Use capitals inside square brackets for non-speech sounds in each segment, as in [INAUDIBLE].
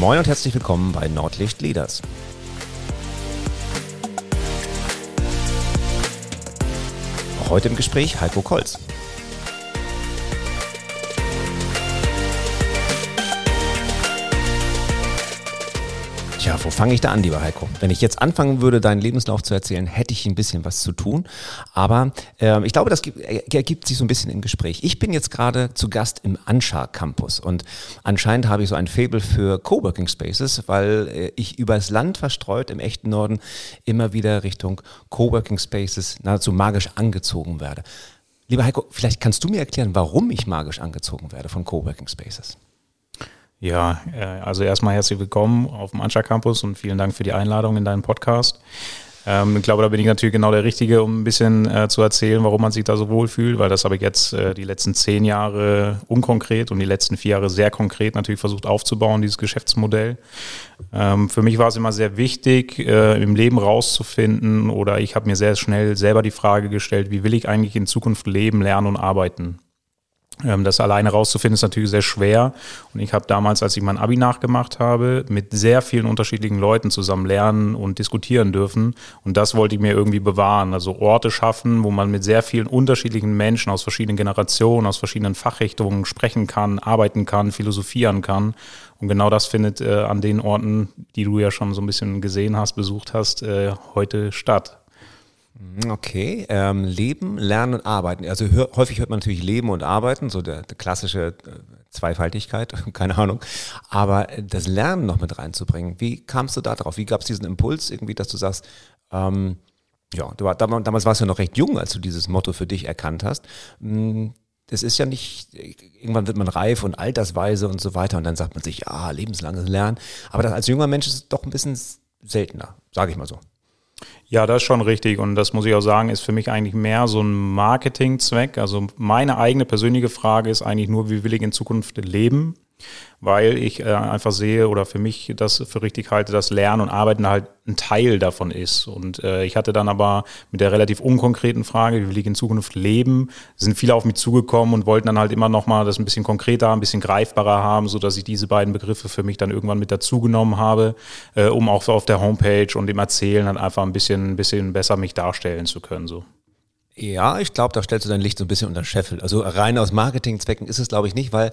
Moin und herzlich willkommen bei Nordlicht Leaders. Heute im Gespräch Heiko Kolz. Wo fange ich da an, lieber Heiko? Wenn ich jetzt anfangen würde, deinen Lebenslauf zu erzählen, hätte ich ein bisschen was zu tun. Aber äh, ich glaube, das gibt, ergibt sich so ein bisschen im Gespräch. Ich bin jetzt gerade zu Gast im Anschar Campus und anscheinend habe ich so ein Fable für Coworking Spaces, weil äh, ich übers Land verstreut im echten Norden immer wieder Richtung Coworking Spaces nahezu magisch angezogen werde. Lieber Heiko, vielleicht kannst du mir erklären, warum ich magisch angezogen werde von Coworking Spaces. Ja, äh, also erstmal herzlich willkommen auf dem Anscha Campus und vielen Dank für die Einladung in deinen Podcast. Ähm, ich glaube, da bin ich natürlich genau der Richtige, um ein bisschen äh, zu erzählen, warum man sich da so wohl fühlt, weil das habe ich jetzt äh, die letzten zehn Jahre unkonkret und die letzten vier Jahre sehr konkret natürlich versucht aufzubauen, dieses Geschäftsmodell. Ähm, für mich war es immer sehr wichtig, äh, im Leben rauszufinden oder ich habe mir sehr schnell selber die Frage gestellt, wie will ich eigentlich in Zukunft leben, lernen und arbeiten? Ähm, das alleine rauszufinden ist natürlich sehr schwer. Und ich habe damals, als ich mein Abi nachgemacht habe, mit sehr vielen unterschiedlichen Leuten zusammen lernen und diskutieren dürfen. Und das wollte ich mir irgendwie bewahren. Also Orte schaffen, wo man mit sehr vielen unterschiedlichen Menschen aus verschiedenen Generationen, aus verschiedenen Fachrichtungen sprechen kann, arbeiten kann, philosophieren kann. Und genau das findet äh, an den Orten, die du ja schon so ein bisschen gesehen hast, besucht hast, äh, heute statt. Okay, ähm, Leben, Lernen und Arbeiten. Also hör, häufig hört man natürlich Leben und Arbeiten, so der, der klassische äh, Zweifaltigkeit, [LAUGHS] keine Ahnung. Aber das Lernen noch mit reinzubringen, wie kamst du da drauf? Wie gab es diesen Impuls irgendwie, dass du sagst, ähm, ja, du war, damals warst du noch recht jung, als du dieses Motto für dich erkannt hast. Hm, das ist ja nicht, irgendwann wird man reif und altersweise und so weiter und dann sagt man sich, ja, lebenslanges Lernen. Aber das als junger Mensch ist es doch ein bisschen seltener, sage ich mal so. Ja, das ist schon richtig. Und das muss ich auch sagen, ist für mich eigentlich mehr so ein Marketingzweck. Also meine eigene persönliche Frage ist eigentlich nur, wie will ich in Zukunft leben? Weil ich äh, einfach sehe oder für mich das für richtig halte, dass Lernen und Arbeiten halt ein Teil davon ist. Und äh, ich hatte dann aber mit der relativ unkonkreten Frage, wie will ich in Zukunft leben, sind viele auf mich zugekommen und wollten dann halt immer nochmal das ein bisschen konkreter, ein bisschen greifbarer haben, so dass ich diese beiden Begriffe für mich dann irgendwann mit dazugenommen habe, äh, um auch auf der Homepage und im Erzählen dann einfach ein bisschen, ein bisschen besser mich darstellen zu können. So. Ja, ich glaube, da stellst du dein Licht so ein bisschen unter den Scheffel. Also rein aus Marketingzwecken ist es, glaube ich, nicht, weil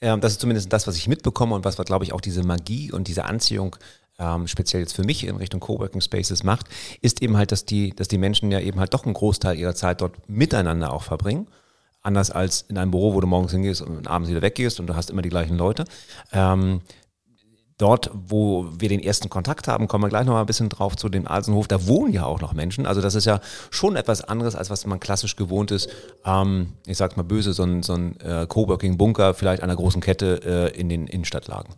ähm, das ist zumindest das, was ich mitbekomme und was, glaube ich, auch diese Magie und diese Anziehung ähm, speziell jetzt für mich in Richtung Coworking Spaces macht, ist eben halt, dass die, dass die Menschen ja eben halt doch einen Großteil ihrer Zeit dort miteinander auch verbringen. Anders als in einem Büro, wo du morgens hingehst und abends wieder weggehst und du hast immer die gleichen Leute. Ähm, dort, wo wir den ersten Kontakt haben, kommen wir gleich noch mal ein bisschen drauf zu dem Alsenhof. Da wohnen ja auch noch Menschen. Also das ist ja schon etwas anderes, als was man klassisch gewohnt ist. Ähm, ich sag's mal böse, so ein, so ein äh, Coworking-Bunker vielleicht einer großen Kette äh, in den Innenstadtlagen.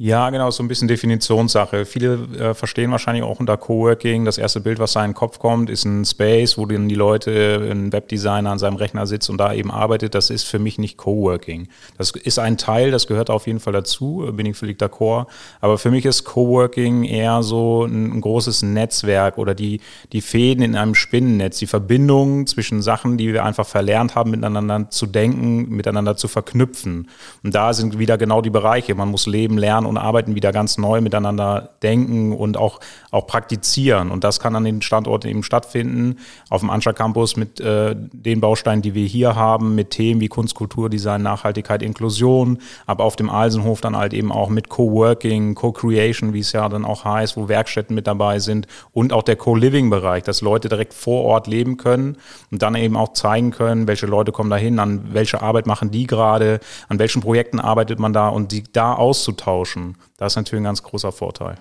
Ja, genau, so ein bisschen Definitionssache. Viele äh, verstehen wahrscheinlich auch unter Coworking. Das erste Bild, was da in den Kopf kommt, ist ein Space, wo dann die Leute, ein Webdesigner an seinem Rechner sitzt und da eben arbeitet. Das ist für mich nicht Coworking. Das ist ein Teil, das gehört auf jeden Fall dazu, bin ich völlig d'accord. Aber für mich ist Coworking eher so ein, ein großes Netzwerk oder die, die Fäden in einem Spinnennetz, die Verbindung zwischen Sachen, die wir einfach verlernt haben, miteinander zu denken, miteinander zu verknüpfen. Und da sind wieder genau die Bereiche. Man muss leben, lernen und Arbeiten wieder ganz neu miteinander denken und auch, auch praktizieren. Und das kann an den Standorten eben stattfinden. Auf dem Anscha Campus mit äh, den Bausteinen, die wir hier haben, mit Themen wie Kunst, Kultur, Design, Nachhaltigkeit, Inklusion, aber auf dem Alsenhof dann halt eben auch mit Coworking, Co-Creation, wie es ja dann auch heißt, wo Werkstätten mit dabei sind und auch der Co-Living-Bereich, dass Leute direkt vor Ort leben können und dann eben auch zeigen können, welche Leute kommen dahin, an welche Arbeit machen die gerade, an welchen Projekten arbeitet man da und die da auszutauschen austauschen. Das ist natürlich ein ganz großer Vorteil.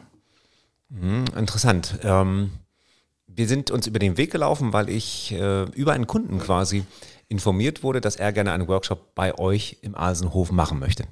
Mhm, interessant. Ähm, wir sind uns über den Weg gelaufen, weil ich äh, über einen Kunden quasi informiert wurde, dass er gerne einen Workshop bei euch im Asenhof machen möchte.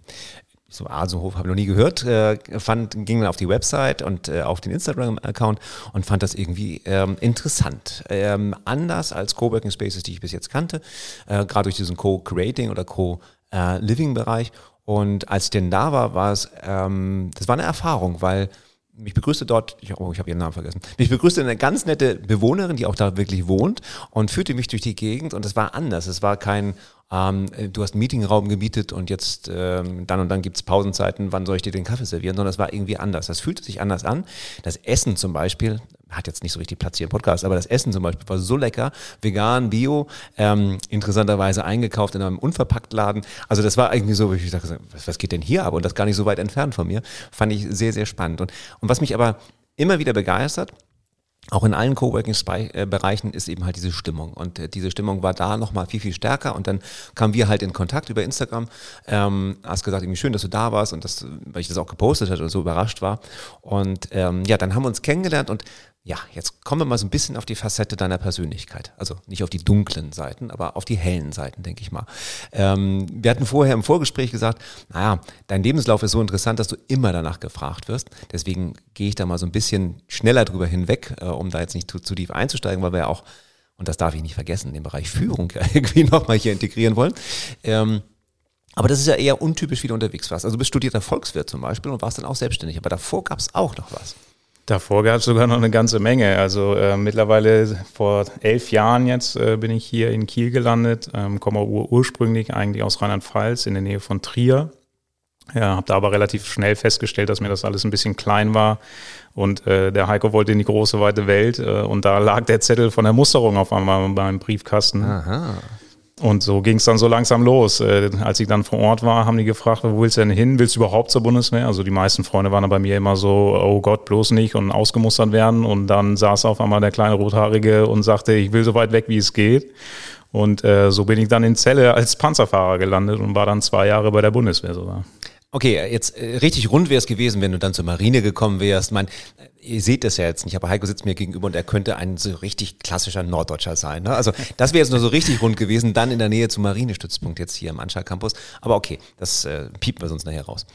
So Asenhof habe ich noch nie gehört, äh, fand, ging dann auf die Website und äh, auf den Instagram-Account und fand das irgendwie ähm, interessant. Ähm, anders als Coworking Spaces, die ich bis jetzt kannte, äh, gerade durch diesen Co-Creating oder Co-Living-Bereich. Und als ich denn da war, war es, ähm, das war eine Erfahrung, weil mich begrüßte dort, ich, oh, ich habe ihren Namen vergessen, mich begrüßte eine ganz nette Bewohnerin, die auch da wirklich wohnt und führte mich durch die Gegend und es war anders. Es war kein, ähm, du hast einen Meetingraum gemietet und jetzt ähm, dann und dann gibt es Pausenzeiten, wann soll ich dir den Kaffee servieren, sondern es war irgendwie anders. Das fühlte sich anders an. Das Essen zum Beispiel, hat jetzt nicht so richtig Platz hier im Podcast, aber das Essen zum Beispiel war so lecker, vegan, bio, ähm, interessanterweise eingekauft in einem Unverpacktladen. Also das war irgendwie so, wie ich dachte, was, geht denn hier ab? Und das gar nicht so weit entfernt von mir. Fand ich sehr, sehr spannend. Und, und was mich aber immer wieder begeistert, auch in allen Coworking-Bereichen ist eben halt diese Stimmung. Und äh, diese Stimmung war da nochmal viel, viel stärker. Und dann kamen wir halt in Kontakt über Instagram. Ähm, hast gesagt, irgendwie schön, dass du da warst und das, weil ich das auch gepostet hatte und so überrascht war. Und ähm, ja, dann haben wir uns kennengelernt und ja, jetzt kommen wir mal so ein bisschen auf die Facette deiner Persönlichkeit. Also nicht auf die dunklen Seiten, aber auf die hellen Seiten, denke ich mal. Ähm, wir hatten vorher im Vorgespräch gesagt, naja, dein Lebenslauf ist so interessant, dass du immer danach gefragt wirst. Deswegen gehe ich da mal so ein bisschen schneller drüber hinweg, äh, um da jetzt nicht zu, zu tief einzusteigen, weil wir ja auch, und das darf ich nicht vergessen, den Bereich Führung [LAUGHS] ja irgendwie nochmal hier integrieren wollen. Ähm, aber das ist ja eher untypisch, wie du unterwegs warst. Also du bist studierter Volkswirt zum Beispiel und warst dann auch selbstständig. Aber davor gab es auch noch was. Davor gab es sogar noch eine ganze Menge. Also äh, mittlerweile vor elf Jahren jetzt äh, bin ich hier in Kiel gelandet, ähm, komme ur ursprünglich eigentlich aus Rheinland-Pfalz in der Nähe von Trier. Ja, habe da aber relativ schnell festgestellt, dass mir das alles ein bisschen klein war. Und äh, der Heiko wollte in die große weite Welt äh, und da lag der Zettel von der Musterung auf einmal beim Briefkasten. Aha. Und so ging es dann so langsam los. Äh, als ich dann vor Ort war, haben die gefragt, wo willst du denn hin? Willst du überhaupt zur Bundeswehr? Also die meisten Freunde waren bei mir immer so, oh Gott, bloß nicht und ausgemustert werden. Und dann saß auf einmal der kleine Rothaarige und sagte, ich will so weit weg, wie es geht. Und äh, so bin ich dann in Celle als Panzerfahrer gelandet und war dann zwei Jahre bei der Bundeswehr sogar. Okay, jetzt äh, richtig rund wäre es gewesen, wenn du dann zur Marine gekommen wärst. Mein, ihr seht das ja jetzt nicht, aber Heiko sitzt mir gegenüber und er könnte ein so richtig klassischer Norddeutscher sein. Ne? Also [LAUGHS] das wäre jetzt nur so richtig rund gewesen, dann in der Nähe zum Marinestützpunkt jetzt hier im Anschar Campus. Aber okay, das äh, piepen wir sonst nachher raus.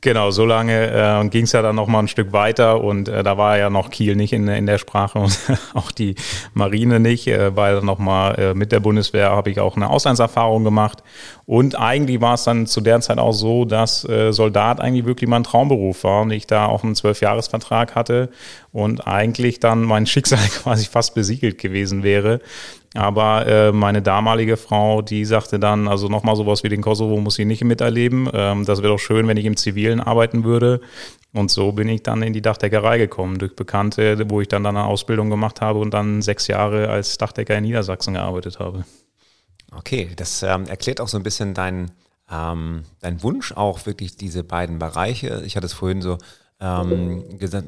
Genau, so lange äh, ging es ja dann noch mal ein Stück weiter und äh, da war ja noch Kiel nicht in, in der Sprache und [LAUGHS] auch die Marine nicht, äh, weil noch mal äh, mit der Bundeswehr habe ich auch eine Auslandserfahrung gemacht und eigentlich war es dann zu der Zeit auch so, dass äh, Soldat eigentlich wirklich mein Traumberuf war und ich da auch einen Zwölfjahresvertrag hatte und eigentlich dann mein Schicksal [LAUGHS] quasi fast besiegelt gewesen wäre. Aber äh, meine damalige Frau, die sagte dann, also nochmal sowas wie den Kosovo muss ich nicht miterleben. Ähm, das wäre doch schön, wenn ich im Zivilen arbeiten würde. Und so bin ich dann in die Dachdeckerei gekommen, durch Bekannte, wo ich dann, dann eine Ausbildung gemacht habe und dann sechs Jahre als Dachdecker in Niedersachsen gearbeitet habe. Okay, das ähm, erklärt auch so ein bisschen deinen ähm, dein Wunsch, auch wirklich diese beiden Bereiche. Ich hatte es vorhin so ähm,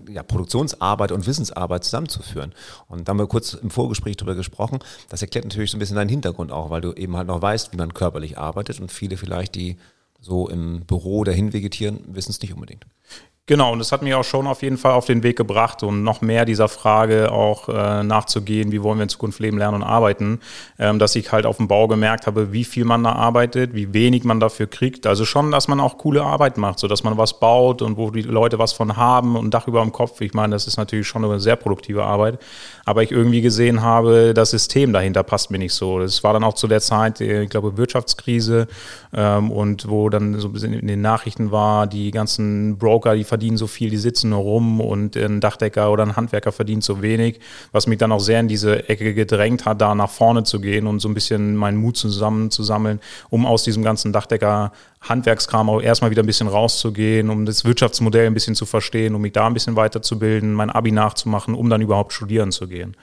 ja, Produktionsarbeit und Wissensarbeit zusammenzuführen. Und da haben wir kurz im Vorgespräch darüber gesprochen. Das erklärt natürlich so ein bisschen deinen Hintergrund auch, weil du eben halt noch weißt, wie man körperlich arbeitet und viele vielleicht, die so im Büro dahin vegetieren, wissen es nicht unbedingt. Genau, und das hat mich auch schon auf jeden Fall auf den Weg gebracht und noch mehr dieser Frage auch äh, nachzugehen, wie wollen wir in Zukunft leben, lernen und arbeiten, ähm, dass ich halt auf dem Bau gemerkt habe, wie viel man da arbeitet, wie wenig man dafür kriegt. Also schon, dass man auch coole Arbeit macht, so dass man was baut und wo die Leute was von haben und Dach über dem Kopf. Ich meine, das ist natürlich schon eine sehr produktive Arbeit, aber ich irgendwie gesehen habe, das System dahinter passt mir nicht so. Das war dann auch zu der Zeit, äh, ich glaube, Wirtschaftskrise ähm, und wo dann so ein bisschen in den Nachrichten war, die ganzen Broker, die verdienen so viel, die sitzen nur rum und ein Dachdecker oder ein Handwerker verdient so wenig, was mich dann auch sehr in diese Ecke gedrängt hat, da nach vorne zu gehen und so ein bisschen meinen Mut zusammenzusammeln, um aus diesem ganzen Dachdecker Handwerkskram auch erstmal wieder ein bisschen rauszugehen, um das Wirtschaftsmodell ein bisschen zu verstehen, um mich da ein bisschen weiterzubilden, mein Abi nachzumachen, um dann überhaupt studieren zu gehen.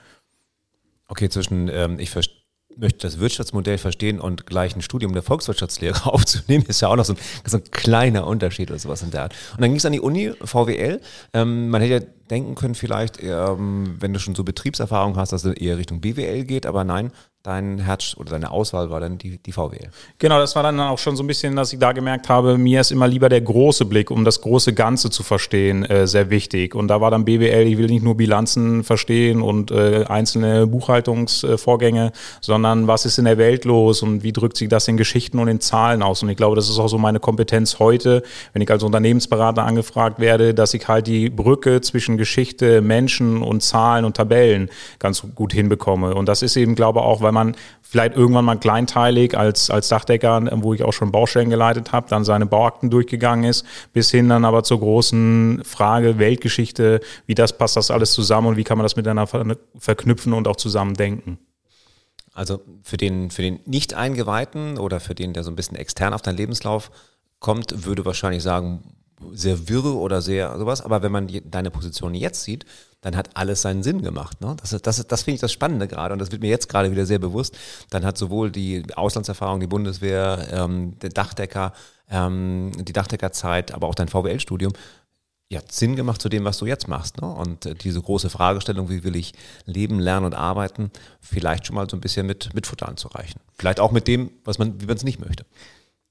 Okay, zwischen ähm, ich verstehe möchte das Wirtschaftsmodell verstehen und gleich ein Studium der Volkswirtschaftslehre [LAUGHS] aufzunehmen, ist ja auch noch so ein, so ein kleiner Unterschied oder sowas in der Art. Und dann ging es an die Uni, VWL. Ähm, man hätte ja denken können vielleicht, ähm, wenn du schon so Betriebserfahrung hast, dass es eher Richtung BWL geht, aber nein, dein Herz oder deine Auswahl war dann die, die VWL. Genau, das war dann auch schon so ein bisschen, dass ich da gemerkt habe, mir ist immer lieber der große Blick, um das große Ganze zu verstehen, äh, sehr wichtig. Und da war dann BWL, ich will nicht nur Bilanzen verstehen und äh, einzelne Buchhaltungsvorgänge, sondern was ist in der Welt los und wie drückt sich das in Geschichten und in Zahlen aus. Und ich glaube, das ist auch so meine Kompetenz heute, wenn ich als Unternehmensberater angefragt werde, dass ich halt die Brücke zwischen Geschichte, Menschen und Zahlen und Tabellen ganz gut hinbekomme. Und das ist eben, glaube ich, auch, weil man vielleicht irgendwann mal kleinteilig als, als Dachdecker, wo ich auch schon Baustellen geleitet habe, dann seine Bauakten durchgegangen ist, bis hin dann aber zur großen Frage Weltgeschichte, wie das passt das alles zusammen und wie kann man das miteinander verknüpfen und auch zusammen denken. Also für den, für den Nicht-Eingeweihten oder für den, der so ein bisschen extern auf deinen Lebenslauf kommt, würde wahrscheinlich sagen, sehr wirre oder sehr sowas. Aber wenn man deine Position jetzt sieht, dann hat alles seinen Sinn gemacht. Ne? Das, das, das finde ich das Spannende gerade und das wird mir jetzt gerade wieder sehr bewusst. Dann hat sowohl die Auslandserfahrung, die Bundeswehr, ähm, der Dachdecker, ähm, die Dachdeckerzeit, aber auch dein VWL-Studium ja, Sinn gemacht zu dem, was du jetzt machst. Ne? Und äh, diese große Fragestellung, wie will ich leben, lernen und arbeiten, vielleicht schon mal so ein bisschen mit, mit Futter anzureichen. Vielleicht auch mit dem, was man, wie man es nicht möchte.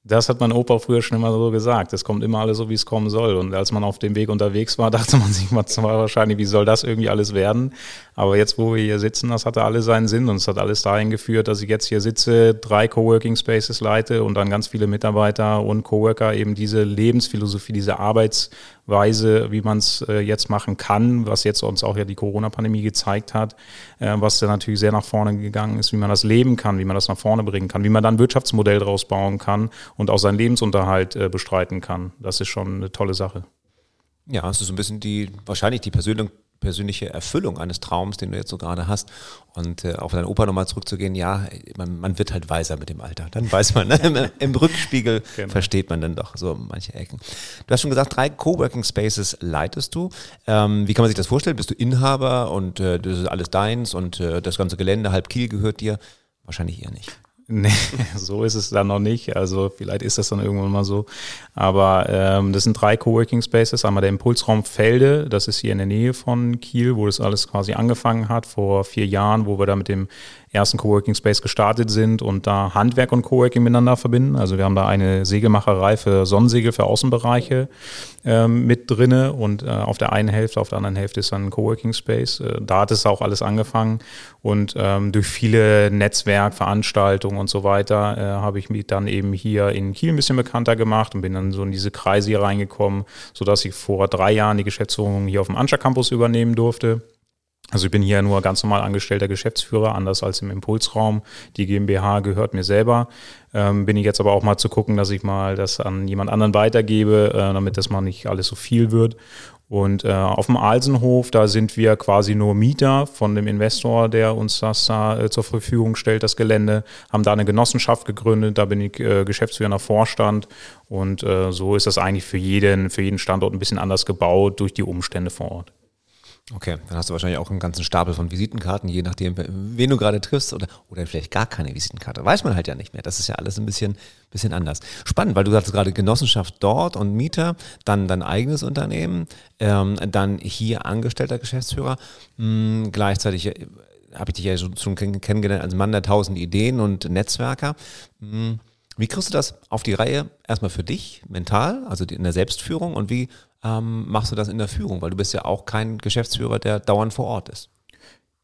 Das hat mein Opa früher schon immer so gesagt. Es kommt immer alles so, wie es kommen soll. Und als man auf dem Weg unterwegs war, [LAUGHS] dachte man sich mal wahrscheinlich, wie soll das irgendwie alles werden? Aber jetzt, wo wir hier sitzen, das hatte alles seinen Sinn und es hat alles dahin geführt, dass ich jetzt hier sitze, drei Coworking Spaces leite und dann ganz viele Mitarbeiter und Coworker eben diese Lebensphilosophie, diese Arbeitsweise, wie man es äh, jetzt machen kann, was jetzt uns auch ja die Corona-Pandemie gezeigt hat, äh, was da natürlich sehr nach vorne gegangen ist, wie man das leben kann, wie man das nach vorne bringen kann, wie man dann ein Wirtschaftsmodell draus bauen kann und auch seinen Lebensunterhalt äh, bestreiten kann. Das ist schon eine tolle Sache. Ja, es ist so ein bisschen die, wahrscheinlich die Persönlich persönliche Erfüllung eines Traums, den du jetzt so gerade hast. Und äh, auf deinen Opa nochmal zurückzugehen, ja, man, man, wird halt weiser mit dem Alter. Dann weiß man, ne? Im, [LAUGHS] Im, Rückspiegel [LAUGHS] genau. versteht man dann doch so manche Ecken. Du hast schon gesagt, drei Coworking Spaces leitest du. Ähm, wie kann man sich das vorstellen? Bist du Inhaber und äh, das ist alles deins und äh, das ganze Gelände, halb Kiel gehört dir? Wahrscheinlich eher nicht. Nee, [LAUGHS] so ist es dann noch nicht. Also vielleicht ist das dann irgendwann mal so. Aber ähm, das sind drei Coworking Spaces. Einmal der Impulsraum Felde, das ist hier in der Nähe von Kiel, wo das alles quasi angefangen hat, vor vier Jahren, wo wir da mit dem ersten Coworking Space gestartet sind und da Handwerk und Coworking miteinander verbinden. Also wir haben da eine Segelmacherei für Sonnensegel für Außenbereiche ähm, mit drinne und äh, auf der einen Hälfte, auf der anderen Hälfte ist dann ein Coworking Space. Äh, da hat es auch alles angefangen und ähm, durch viele Netzwerkveranstaltungen und so weiter äh, habe ich mich dann eben hier in Kiel ein bisschen bekannter gemacht und bin dann so in diese Kreise hier reingekommen, sodass ich vor drei Jahren die Geschäftsführung hier auf dem Anscha Campus übernehmen durfte. Also ich bin hier nur ganz normal angestellter Geschäftsführer, anders als im Impulsraum. Die GmbH gehört mir selber. Ähm, bin ich jetzt aber auch mal zu gucken, dass ich mal das an jemand anderen weitergebe, äh, damit das mal nicht alles so viel wird. Und äh, auf dem Alsenhof, da sind wir quasi nur Mieter von dem Investor, der uns das da äh, zur Verfügung stellt, das Gelände, haben da eine Genossenschaft gegründet, da bin ich äh, geschäftsführender Vorstand und äh, so ist das eigentlich für jeden, für jeden Standort ein bisschen anders gebaut durch die Umstände vor Ort. Okay, dann hast du wahrscheinlich auch einen ganzen Stapel von Visitenkarten, je nachdem, wen du gerade triffst oder, oder vielleicht gar keine Visitenkarte. Weiß man halt ja nicht mehr. Das ist ja alles ein bisschen, bisschen anders. Spannend, weil du sagst gerade Genossenschaft dort und Mieter, dann dein eigenes Unternehmen, ähm, dann hier angestellter Geschäftsführer. Mh, hm, gleichzeitig äh, habe ich dich ja schon kennengelernt als Mann der tausend Ideen und Netzwerker. Mh, hm, wie kriegst du das auf die Reihe? Erstmal für dich, mental, also in der Selbstführung und wie ähm, machst du das in der Führung? Weil du bist ja auch kein Geschäftsführer, der dauernd vor Ort ist.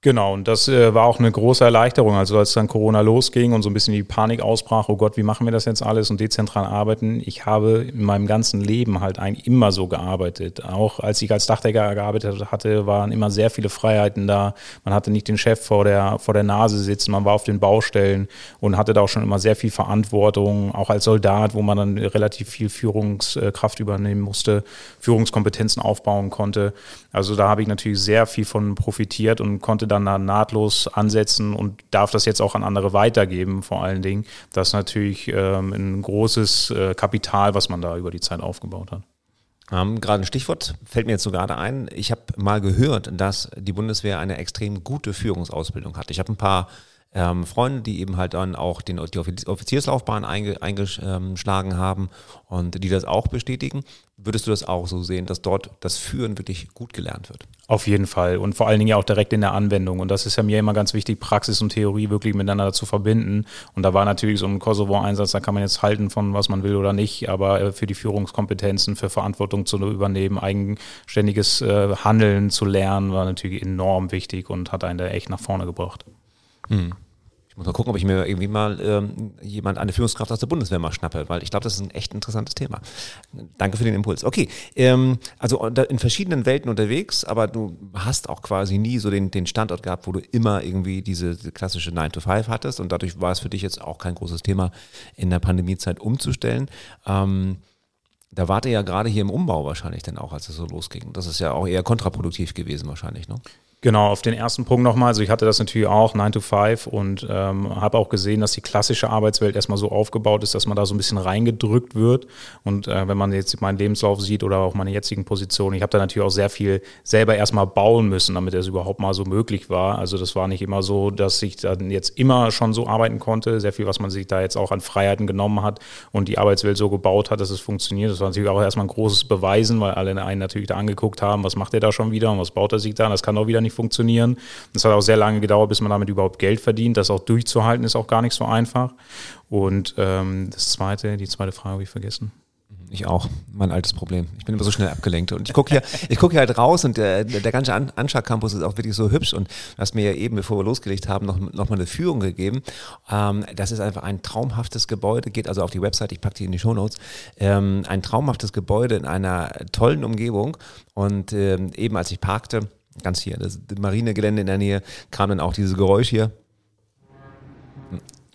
Genau, und das äh, war auch eine große Erleichterung. Also als dann Corona losging und so ein bisschen die Panik ausbrach, oh Gott, wie machen wir das jetzt alles und dezentral arbeiten. Ich habe in meinem ganzen Leben halt eigentlich immer so gearbeitet. Auch als ich als Dachdecker gearbeitet hatte, waren immer sehr viele Freiheiten da. Man hatte nicht den Chef vor der, vor der Nase sitzen, man war auf den Baustellen und hatte da auch schon immer sehr viel Verantwortung, auch als Soldat, wo man dann relativ viel Führungskraft übernehmen musste, Führungskompetenzen aufbauen konnte. Also da habe ich natürlich sehr viel von profitiert und konnte dann da nahtlos ansetzen und darf das jetzt auch an andere weitergeben, vor allen Dingen. Das ist natürlich ähm, ein großes äh, Kapital, was man da über die Zeit aufgebaut hat. Ähm, gerade ein Stichwort fällt mir jetzt so gerade ein. Ich habe mal gehört, dass die Bundeswehr eine extrem gute Führungsausbildung hat. Ich habe ein paar ähm, Freunde, die eben halt dann auch den, die Offizierslaufbahn einge, eingeschlagen haben und die das auch bestätigen. Würdest du das auch so sehen, dass dort das Führen wirklich gut gelernt wird? Auf jeden Fall und vor allen Dingen ja auch direkt in der Anwendung. Und das ist ja mir immer ganz wichtig, Praxis und Theorie wirklich miteinander zu verbinden. Und da war natürlich so ein Kosovo-Einsatz, da kann man jetzt halten von was man will oder nicht, aber äh, für die Führungskompetenzen, für Verantwortung zu übernehmen, eigenständiges äh, Handeln zu lernen, war natürlich enorm wichtig und hat einen da echt nach vorne gebracht. Hm. muss mal gucken, ob ich mir irgendwie mal ähm, jemand, eine Führungskraft aus der Bundeswehr mal schnappe, weil ich glaube, das ist ein echt interessantes Thema. Danke für den Impuls. Okay, ähm, also in verschiedenen Welten unterwegs, aber du hast auch quasi nie so den, den Standort gehabt, wo du immer irgendwie diese, diese klassische 9 to 5 hattest und dadurch war es für dich jetzt auch kein großes Thema, in der Pandemiezeit umzustellen. Ähm, da wart ihr ja gerade hier im Umbau wahrscheinlich dann auch, als es so losging. Das ist ja auch eher kontraproduktiv gewesen wahrscheinlich, ne? Genau, auf den ersten Punkt nochmal. Also ich hatte das natürlich auch 9 to 5 und ähm, habe auch gesehen, dass die klassische Arbeitswelt erstmal so aufgebaut ist, dass man da so ein bisschen reingedrückt wird. Und äh, wenn man jetzt meinen Lebenslauf sieht oder auch meine jetzigen Positionen, ich habe da natürlich auch sehr viel selber erstmal bauen müssen, damit es überhaupt mal so möglich war. Also das war nicht immer so, dass ich dann jetzt immer schon so arbeiten konnte. Sehr viel, was man sich da jetzt auch an Freiheiten genommen hat und die Arbeitswelt so gebaut hat, dass es funktioniert. Das war natürlich auch erstmal ein großes Beweisen, weil alle einen natürlich da angeguckt haben, was macht er da schon wieder und was baut er sich da. Das kann doch wieder nicht nicht funktionieren. Es hat auch sehr lange gedauert, bis man damit überhaupt Geld verdient. Das auch durchzuhalten ist auch gar nicht so einfach. Und ähm, das zweite, die zweite Frage habe ich vergessen. Ich auch, mein altes Problem. Ich bin immer so schnell abgelenkt. Und ich gucke hier, [LAUGHS] ich hier halt raus und der, der ganze Anschlag Campus ist auch wirklich so hübsch. Und du hast mir ja eben, bevor wir losgelegt haben, noch, noch mal eine Führung gegeben. Ähm, das ist einfach ein traumhaftes Gebäude, geht also auf die Website, ich packe die in die Shownotes. Ähm, ein traumhaftes Gebäude in einer tollen Umgebung. Und ähm, eben als ich parkte, ganz hier, das Marinegelände in der Nähe, kam dann auch dieses Geräusch hier.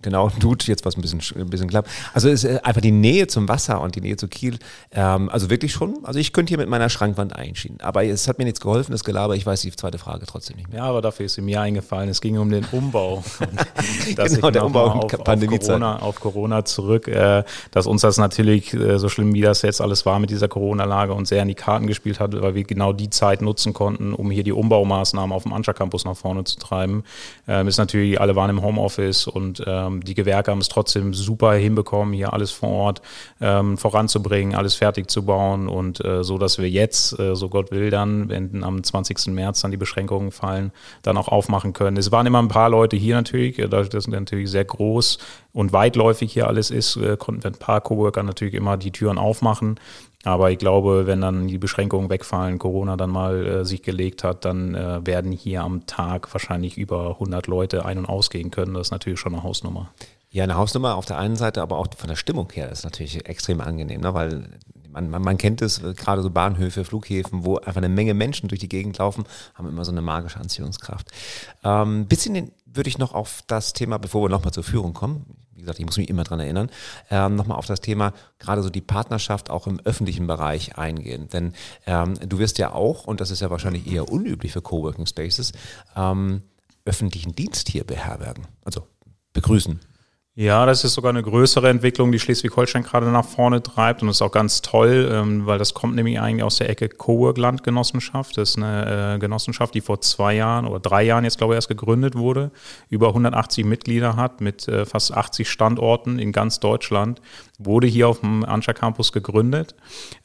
Genau, [LAUGHS] tut jetzt was ein bisschen, ein bisschen klappt. Also es ist einfach die Nähe zum Wasser und die Nähe zu Kiel. Ähm, also wirklich schon. Also ich könnte hier mit meiner Schrankwand einschieben. Aber es hat mir nichts geholfen, das Gelaber. Ich weiß die zweite Frage trotzdem nicht mehr. Ja, aber dafür ist sie mir eingefallen. Es ging um den Umbau. [LAUGHS] genau, der Umbau auf, auf, Corona, auf Corona zurück. Äh, dass uns das natürlich, äh, so schlimm wie das jetzt alles war mit dieser Corona-Lage und sehr in die Karten gespielt hat, weil wir genau die Zeit nutzen konnten, um hier die Umbaumaßnahmen auf dem Anscha Campus nach vorne zu treiben. Ähm, ist natürlich, alle waren im Homeoffice und ähm, die Gewerke haben es trotzdem super hinbekommen, hier alles vor Ort ähm, voranzubringen, alles fertig zu bauen und äh, so, dass wir jetzt, äh, so Gott will dann, wenn am 20. März dann die Beschränkungen fallen, dann auch aufmachen können. Es waren immer ein paar Leute hier natürlich, äh, dadurch, dass natürlich sehr groß und weitläufig hier alles ist, konnten wir ein paar Coworker natürlich immer die Türen aufmachen. Aber ich glaube, wenn dann die Beschränkungen wegfallen, Corona dann mal äh, sich gelegt hat, dann äh, werden hier am Tag wahrscheinlich über 100 Leute ein- und ausgehen können. Das ist natürlich schon eine Hausnummer. Ja, eine Hausnummer auf der einen Seite, aber auch von der Stimmung her ist natürlich extrem angenehm, ne? weil man, man, man kennt es, äh, gerade so Bahnhöfe, Flughäfen, wo einfach eine Menge Menschen durch die Gegend laufen, haben immer so eine magische Anziehungskraft. Ähm, bisschen würde ich noch auf das Thema, bevor wir nochmal zur Führung kommen, wie gesagt, ich muss mich immer dran erinnern, ähm, nochmal auf das Thema gerade so die Partnerschaft auch im öffentlichen Bereich eingehen. Denn ähm, du wirst ja auch, und das ist ja wahrscheinlich eher unüblich für Coworking Spaces, ähm, öffentlichen Dienst hier beherbergen, also begrüßen, ja, das ist sogar eine größere Entwicklung, die Schleswig-Holstein gerade nach vorne treibt und das ist auch ganz toll, ähm, weil das kommt nämlich eigentlich aus der Ecke Cowork-Landgenossenschaft. Das ist eine äh, Genossenschaft, die vor zwei Jahren oder drei Jahren jetzt glaube ich erst gegründet wurde, über 180 Mitglieder hat mit äh, fast 80 Standorten in ganz Deutschland wurde hier auf dem Anscha Campus gegründet.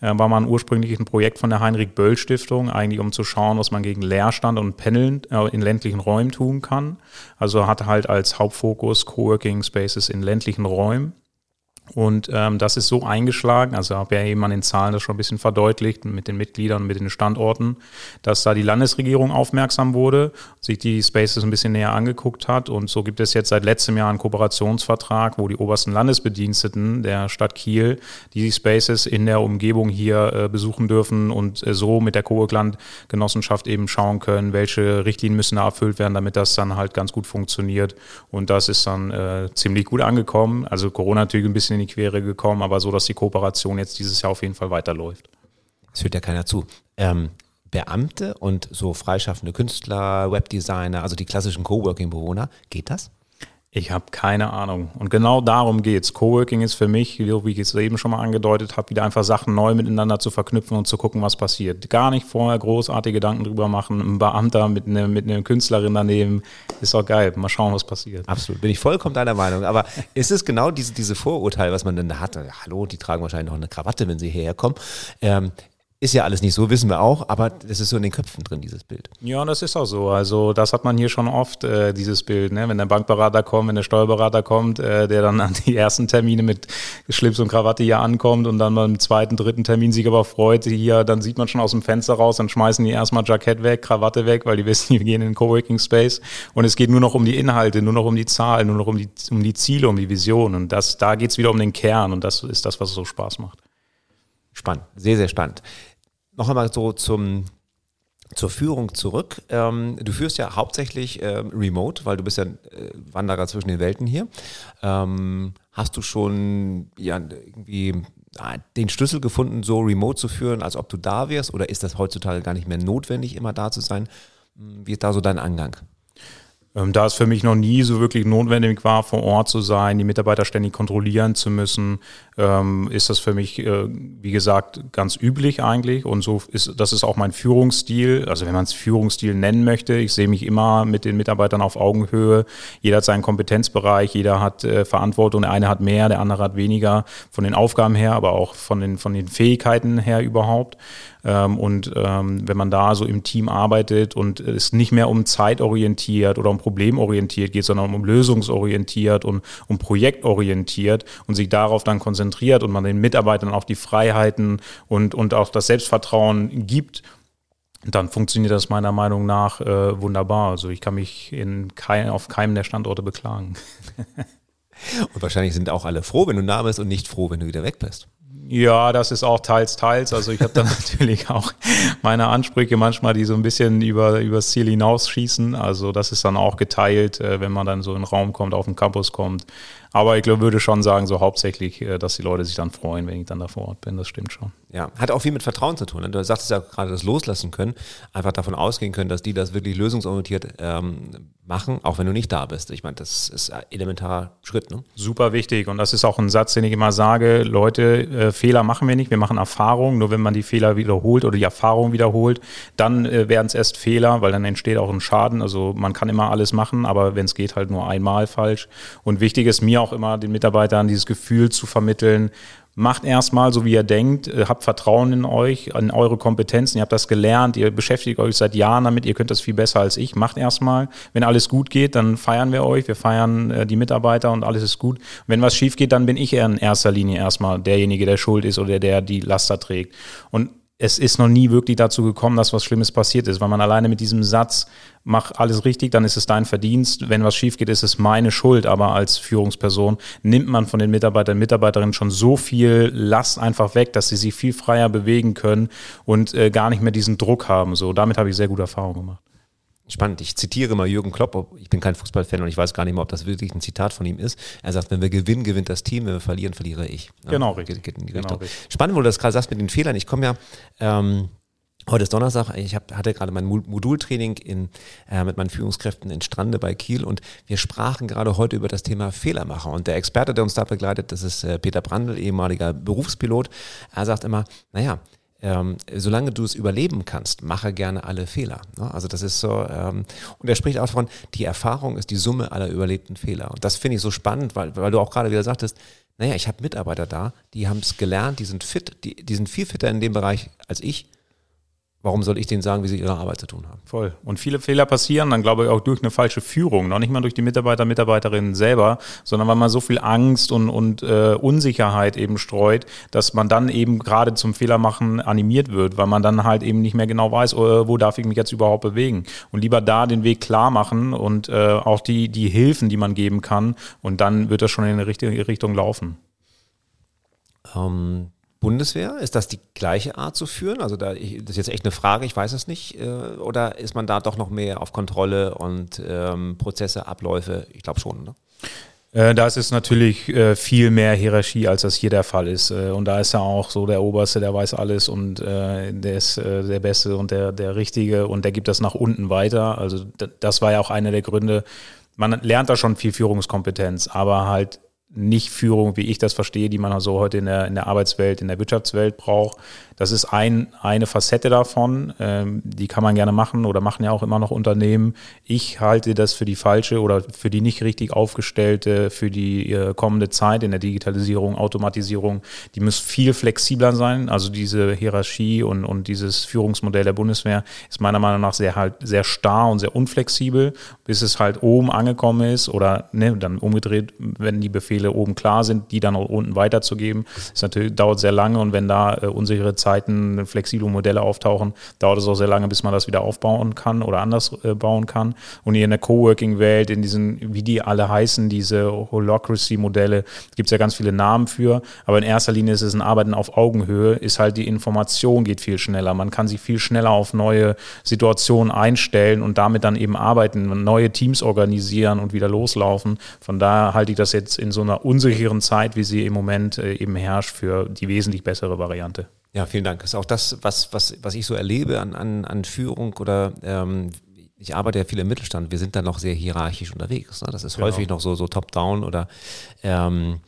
Äh, war mal ein ursprüngliches Projekt von der Heinrich-Böll-Stiftung, eigentlich um zu schauen, was man gegen Leerstand und Pendeln in ländlichen Räumen tun kann. Also hat halt als Hauptfokus Coworking Spaces in ländlichen Räumen. Und ähm, das ist so eingeschlagen, also habe ja eben an den Zahlen das schon ein bisschen verdeutlicht mit den Mitgliedern, mit den Standorten, dass da die Landesregierung aufmerksam wurde, sich die Spaces ein bisschen näher angeguckt hat. Und so gibt es jetzt seit letztem Jahr einen Kooperationsvertrag, wo die obersten Landesbediensteten der Stadt Kiel die Spaces in der Umgebung hier äh, besuchen dürfen und äh, so mit der Coworkland-Genossenschaft eben schauen können, welche Richtlinien müssen da erfüllt werden, damit das dann halt ganz gut funktioniert. Und das ist dann äh, ziemlich gut angekommen. Also Corona natürlich ein bisschen in die Quere gekommen, aber so, dass die Kooperation jetzt dieses Jahr auf jeden Fall weiterläuft. Das hört ja keiner zu. Ähm, Beamte und so freischaffende Künstler, Webdesigner, also die klassischen Coworking-Bewohner, geht das? Ich habe keine Ahnung. Und genau darum geht's. Coworking ist für mich, wie ich es eben schon mal angedeutet habe, wieder einfach Sachen neu miteinander zu verknüpfen und zu gucken, was passiert. Gar nicht vorher großartige Gedanken drüber machen. Ein Beamter mit einer mit einer Künstlerin daneben ist auch geil. Mal schauen, was passiert. Absolut, bin ich vollkommen deiner Meinung. Aber [LAUGHS] ist es genau diese, diese Vorurteil, was man denn da hat? Hallo, die tragen wahrscheinlich noch eine Krawatte, wenn sie hierher kommen. Ähm, Ist ja alles nicht so, wissen wir auch, aber das ist so in den Köpfen drin, dieses Bild. Ja, das ist auch so. Also das hat man hier schon oft, äh, dieses Bild. Ne? Wenn der Bankberater kommt, wenn der Steuerberater kommt, äh, der dann an die ersten Termine mit Schlips und Krawatte hier ankommt und dann beim zweiten, dritten Termin sich aber freut, hier, dann sieht man schon aus dem Fenster raus, dann schmeißen die erstmal Jackett weg, Krawatte weg, weil die wissen, [LAUGHS] die gehen in den Coworking Space und es geht nur noch um die Inhalte, nur noch um die Zahlen, nur noch um die, um die Ziele, um die Vision und das, da geht's wieder um den Kern und das ist das, was so Spaß macht. Spannend, sehr, sehr spannend noch einmal so zum, zur Führung zurück. Ähm, du führst ja hauptsächlich ähm, remote, weil du bist ja äh, Wanderer zwischen den Welten hier. Ähm, hast du schon ja, irgendwie ah, den Schlüssel gefunden, so remote zu führen, als ob du da wärst? Oder ist das heutzutage gar nicht mehr notwendig, immer da zu sein? Wie ist da so dein Angang? Ähm, da es für mich noch nie so wirklich notwendig war, vor Ort zu sein, die Mitarbeiter ständig kontrollieren zu müssen, ähm, ist das für mich, äh, wie gesagt, ganz üblich eigentlich. Und so ist, das ist auch mein Führungsstil. Also wenn man es Führungsstil nennen möchte, ich sehe mich immer mit den Mitarbeitern auf Augenhöhe. Jeder hat seinen Kompetenzbereich, jeder hat äh, Verantwortung. Der eine hat mehr, der andere hat weniger von den Aufgaben her, aber auch von den, von den Fähigkeiten her überhaupt. Ähm, und ähm, wenn man da so im Team arbeitet und es nicht mehr um zeitorientiert oder um problemorientiert geht, sondern um lösungsorientiert und um projektorientiert und sich darauf dann konzentriert und man den Mitarbeitern auch die Freiheiten und, und auch das Selbstvertrauen gibt, dann funktioniert das meiner Meinung nach äh, wunderbar. Also ich kann mich in kein, auf keinem der Standorte beklagen. [LAUGHS] und wahrscheinlich sind auch alle froh, wenn du da bist und nicht froh, wenn du wieder weg bist. Ja, das ist auch teils, teils. Also ich habe da [LAUGHS] natürlich auch meine Ansprüche manchmal, die so ein bisschen über, über das Ziel hinausschießen. Also das ist dann auch geteilt, äh, wenn man dann so in den Raum kommt, auf den Campus kommt. Aber ich glaube, würde schon sagen, so hauptsächlich, äh, dass die Leute sich dann freuen, wenn ich dann da vor Ort bin. Das stimmt schon. Ja, hat auch viel mit Vertrauen zu tun. Ne? Du sagtest ja gerade das Loslassen können, einfach davon ausgehen können, dass die das wirklich lösungsorientiert ähm, machen, auch wenn du nicht da bist. Ich meine, das ist ein elementarer Schritt. Ne? Super wichtig. Und das ist auch ein Satz, den ich immer sage, Leute, äh, Fehler machen wir nicht, wir machen Erfahrungen. Nur wenn man die Fehler wiederholt oder die Erfahrung wiederholt, dann äh, werden es erst Fehler, weil dann entsteht auch ein Schaden. Also man kann immer alles machen, aber wenn es geht, halt nur einmal falsch. Und wichtig ist mir auch immer, den Mitarbeitern dieses Gefühl zu vermitteln, macht erstmal so, wie ihr denkt, äh, habt Vertrauen in euch, in eure Kompetenzen, ihr habt das gelernt, ihr beschäftigt euch seit Jahren damit, ihr könnt das viel besser als ich, macht erstmal. Wenn alles gut geht, dann feiern wir euch, wir feiern äh, die Mitarbeiter und alles ist gut. Wenn was schief geht, dann bin ich in erster Linie erstmal derjenige, der schuld ist oder der die Laster trägt. Und es ist noch nie wirklich dazu gekommen, dass was Schlimmes passiert ist, weil man alleine mit diesem Satz, mach alles richtig, dann ist es dein Verdienst, wenn was schief geht, ist es meine Schuld, aber als Führungsperson nimmt man von den Mitarbeitern und Mitarbeiterinnen schon so viel Last einfach weg, dass sie sich viel freier bewegen können und äh, gar nicht mehr diesen Druck haben. So, damit habe ich sehr gute Erfahrungen gemacht. Spannend. Ich zitiere mal Jürgen Klopp. Ich bin kein Fußballfan und ich weiß gar nicht mehr, ob das wirklich ein Zitat von ihm ist. Er sagt, wenn wir gewinnen, gewinnt das Team, wenn wir verlieren, verliere ich. Ja, genau, richtig. Geht, geht genau, richtig. Spannend, wo du das gerade sagst mit den Fehlern. Ich komme ja, ähm, heute ist Donnerstag, ich hab, hatte gerade mein Modultraining in, äh, mit meinen Führungskräften in Strande bei Kiel und wir sprachen gerade heute über das Thema Fehlermacher. Und der Experte, der uns da begleitet, das ist äh, Peter Brandl, ehemaliger Berufspilot. Er sagt immer, naja, ähm, solange du es überleben kannst, mache gerne alle Fehler. Ne? Also das ist so, ähm, und er spricht auch davon, die Erfahrung ist die Summe aller überlebten Fehler. Und das finde ich so spannend, weil, weil du auch gerade wieder sagtest, naja, ich habe Mitarbeiter da, die haben es gelernt, die sind fit, die, die sind viel fitter in dem Bereich als ich Warum soll ich denen sagen, wie sie ihre Arbeit zu tun haben? Voll. Und viele Fehler passieren dann, glaube ich, auch durch eine falsche Führung. Noch nicht mal durch die Mitarbeiter, Mitarbeiterinnen selber, sondern weil man so viel Angst und, und äh, Unsicherheit eben streut, dass man dann eben gerade zum Fehlermachen animiert wird, weil man dann halt eben nicht mehr genau weiß, äh, wo darf ich mich jetzt überhaupt bewegen. Und lieber da den Weg klar machen und äh, auch die, die Hilfen, die man geben kann. Und dann wird das schon in die richtige Richtung laufen. Ähm Bundeswehr? Ist das die gleiche Art zu führen? Also da, ich, das ist jetzt echt eine Frage, ich weiß es nicht. Äh, oder ist man da doch noch mehr auf Kontrolle und ähm, Prozesse, Abläufe? Ich glaube schon, ne? Äh, da ist es natürlich äh, viel mehr Hierarchie, als das hier der Fall ist. Und da ist ja auch so der Oberste, der weiß alles und der ist der Beste und der, der Richtige und der gibt das nach unten weiter. Also das war ja auch einer der Gründe. Man lernt da schon viel Führungskompetenz, aber halt nicht Führung, wie ich das verstehe, die man so heute in der, in der Arbeitswelt, in der Wirtschaftswelt braucht. Das ist ein, eine Facette davon, ähm, die kann man gerne machen oder machen ja auch immer noch Unternehmen. Ich halte das für die falsche oder für die nicht richtig aufgestellte, für die äh, kommende Zeit in der Digitalisierung, Automatisierung. Die muss viel flexibler sein. Also diese Hierarchie und, und dieses Führungsmodell der Bundeswehr ist meiner Meinung nach sehr halt sehr starr und sehr unflexibel, bis es halt oben angekommen ist oder ne, dann umgedreht, wenn die Befehle oben klar sind, die dann auch unten weiterzugeben. Das natürlich dauert sehr lange und wenn da äh, unsichere Zeiten, flexible Modelle auftauchen, dauert es auch sehr lange, bis man das wieder aufbauen kann oder anders äh, bauen kann. Und hier in der Coworking-Welt, in diesen, wie die alle heißen, diese Holocracy-Modelle, gibt es ja ganz viele Namen für, aber in erster Linie ist es ein Arbeiten auf Augenhöhe, ist halt die Information geht viel schneller. Man kann sich viel schneller auf neue Situationen einstellen und damit dann eben arbeiten, neue Teams organisieren und wieder loslaufen. Von daher halte ich das jetzt in so einer unsicheren Zeit, wie sie im Moment äh, eben herrscht, für die wesentlich bessere Variante. Ja, vielen Dank. Das ist auch das, was, was, was ich so erlebe an, an, an Führung oder ähm, ich arbeite ja viel im Mittelstand, wir sind da noch sehr hierarchisch unterwegs. Ne? Das ist genau. häufig noch so, so top-down oder ähm,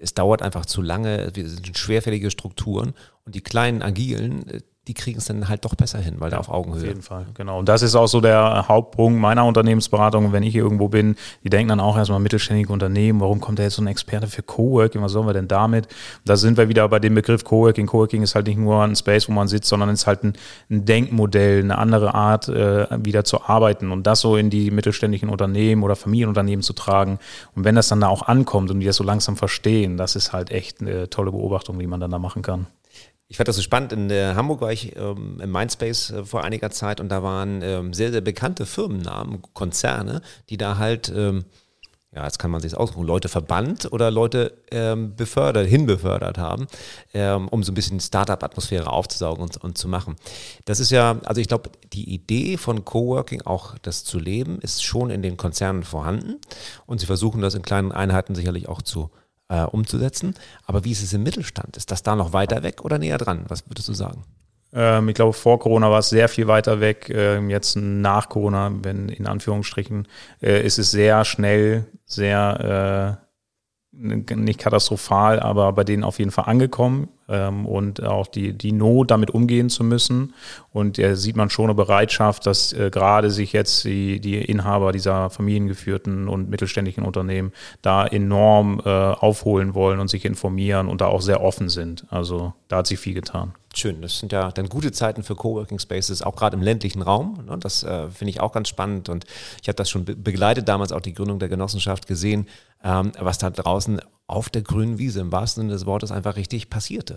es dauert einfach zu lange, wir sind schwerfällige Strukturen und die kleinen Agilen, äh, die kriegen es dann halt doch besser hin, weil ja, da auf Augenhöhe. Auf jeden Fall, genau. Und das ist auch so der Hauptpunkt meiner Unternehmensberatung. Wenn ich hier irgendwo bin, die denken dann auch erstmal mittelständige Unternehmen, warum kommt da jetzt so ein Experte für Coworking, was sollen wir denn damit? Da sind wir wieder bei dem Begriff Coworking. Coworking ist halt nicht nur ein Space, wo man sitzt, sondern ist halt ein, ein Denkmodell, eine andere Art, äh, wieder zu arbeiten und das so in die mittelständischen Unternehmen oder Familienunternehmen zu tragen. Und wenn das dann da auch ankommt und die das so langsam verstehen, das ist halt echt eine tolle Beobachtung, die man dann da machen kann. Ich fand das so spannend. In äh, Hamburg war ich ähm, im Mindspace äh, vor einiger Zeit und da waren ähm, sehr, sehr bekannte Firmennamen, Konzerne, die da halt, ähm, ja, jetzt kann man sich aussuchen, Leute verbannt oder Leute ähm, befördert, hinbefördert haben, ähm, um so ein bisschen Startup-Atmosphäre aufzusaugen und, und zu machen. Das ist ja, also ich glaube, die Idee von Coworking, auch das zu leben, ist schon in den Konzernen vorhanden und sie versuchen das in kleinen Einheiten sicherlich auch zu äh, umzusetzen. Aber wie ist es im Mittelstand? Ist das da noch weiter weg oder näher dran? Was würdest du sagen? Ähm, ich glaube, vor Corona war es sehr viel weiter weg. Ähm, jetzt nach Corona, wenn in Anführungsstrichen, äh, ist es sehr schnell, sehr äh, nicht katastrophal, aber bei denen auf jeden Fall angekommen ähm, und auch die, die Not, damit umgehen zu müssen. Und da sieht man schon eine Bereitschaft, dass äh, gerade sich jetzt die, die Inhaber dieser familiengeführten und mittelständischen Unternehmen da enorm äh, aufholen wollen und sich informieren und da auch sehr offen sind. Also da hat sich viel getan. Schön, das sind ja dann gute Zeiten für Coworking Spaces, auch gerade im ländlichen Raum. Ne? Das äh, finde ich auch ganz spannend und ich habe das schon begleitet, damals auch die Gründung der Genossenschaft gesehen, ähm, was da draußen auf der grünen Wiese im wahrsten Sinne des Wortes einfach richtig passierte.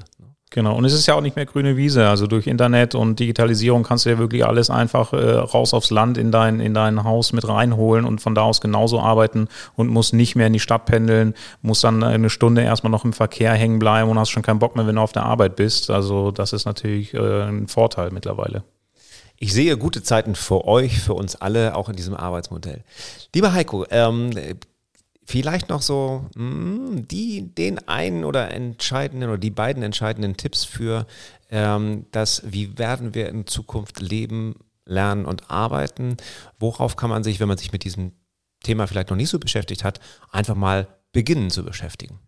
Genau, und es ist ja auch nicht mehr grüne Wiese. Also durch Internet und Digitalisierung kannst du ja wirklich alles einfach äh, raus aufs Land in dein, in dein Haus mit reinholen und von da aus genauso arbeiten und musst nicht mehr in die Stadt pendeln, musst dann eine Stunde erstmal noch im Verkehr hängen bleiben und hast schon keinen Bock mehr, wenn du auf der Arbeit bist. Also das ist natürlich äh, ein Vorteil mittlerweile. Ich sehe gute Zeiten für euch, für uns alle, auch in diesem Arbeitsmodell. Lieber Heiko, ähm, Vielleicht noch so mh, hm, die, den einen oder entscheidenden oder die beiden entscheidenden Tipps für ähm, das, wie werden wir in Zukunft leben, lernen und arbeiten. Worauf kann man sich, wenn man sich mit diesem Thema vielleicht noch nicht so beschäftigt hat, einfach mal beginnen zu beschäftigen?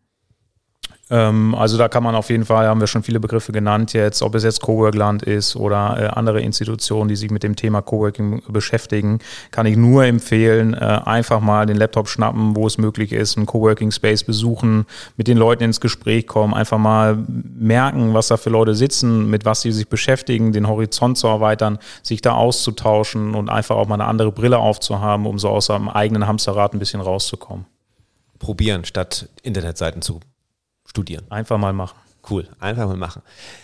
Ähm, also da kann man auf jeden Fall, haben wir schon viele Begriffe genannt jetzt, ob es jetzt Coworkland ist oder äh, andere Institutionen, die sich mit dem Thema Coworking beschäftigen, kann ich nur empfehlen, äh, einfach mal den Laptop schnappen, wo es möglich ist, einen Coworking Space besuchen, mit den Leuten ins Gespräch kommen, einfach mal merken, was da für Leute sitzen, mit was sie sich beschäftigen, den Horizont zu erweitern, sich da auszutauschen und einfach auch mal eine andere Brille aufzuhaben, um so aus seinem eigenen Hamsterrad ein bisschen rauszukommen. Probieren, statt Internetseiten zu studieren. Einfach mal machen. Cool, einfach mal machen.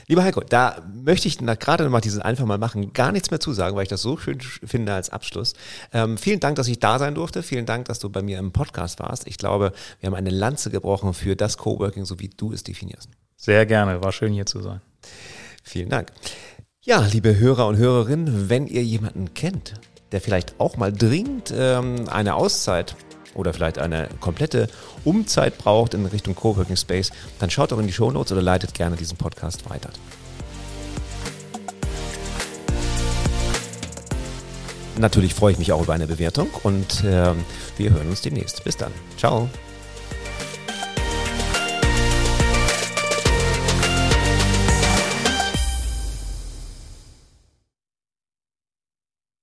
Lieber Heiko, da möchte ich gerade noch dieses einfach mal machen gar nichts mehr zusagen, weil ich das so schön finde als Abschluss. Ähm, vielen Dank, dass ich da sein durfte. Vielen Dank, dass du bei mir im Podcast warst. Ich glaube, wir haben eine Lanze gebrochen für das Coworking, so wie du es definierst. Sehr gerne, war schön hier zu sein. Vielen Dank. Ja, liebe Hörer und Hörerinnen, wenn ihr jemanden kennt, der vielleicht auch mal dringend ähm, eine Auszeit oder vielleicht eine komplette Umzeit braucht in Richtung Coworking Space, dann schaut doch in die Show Notes oder leitet gerne diesen Podcast weiter. Natürlich freue ich mich auch über eine Bewertung und äh, wir hören uns demnächst. Bis dann. Ciao.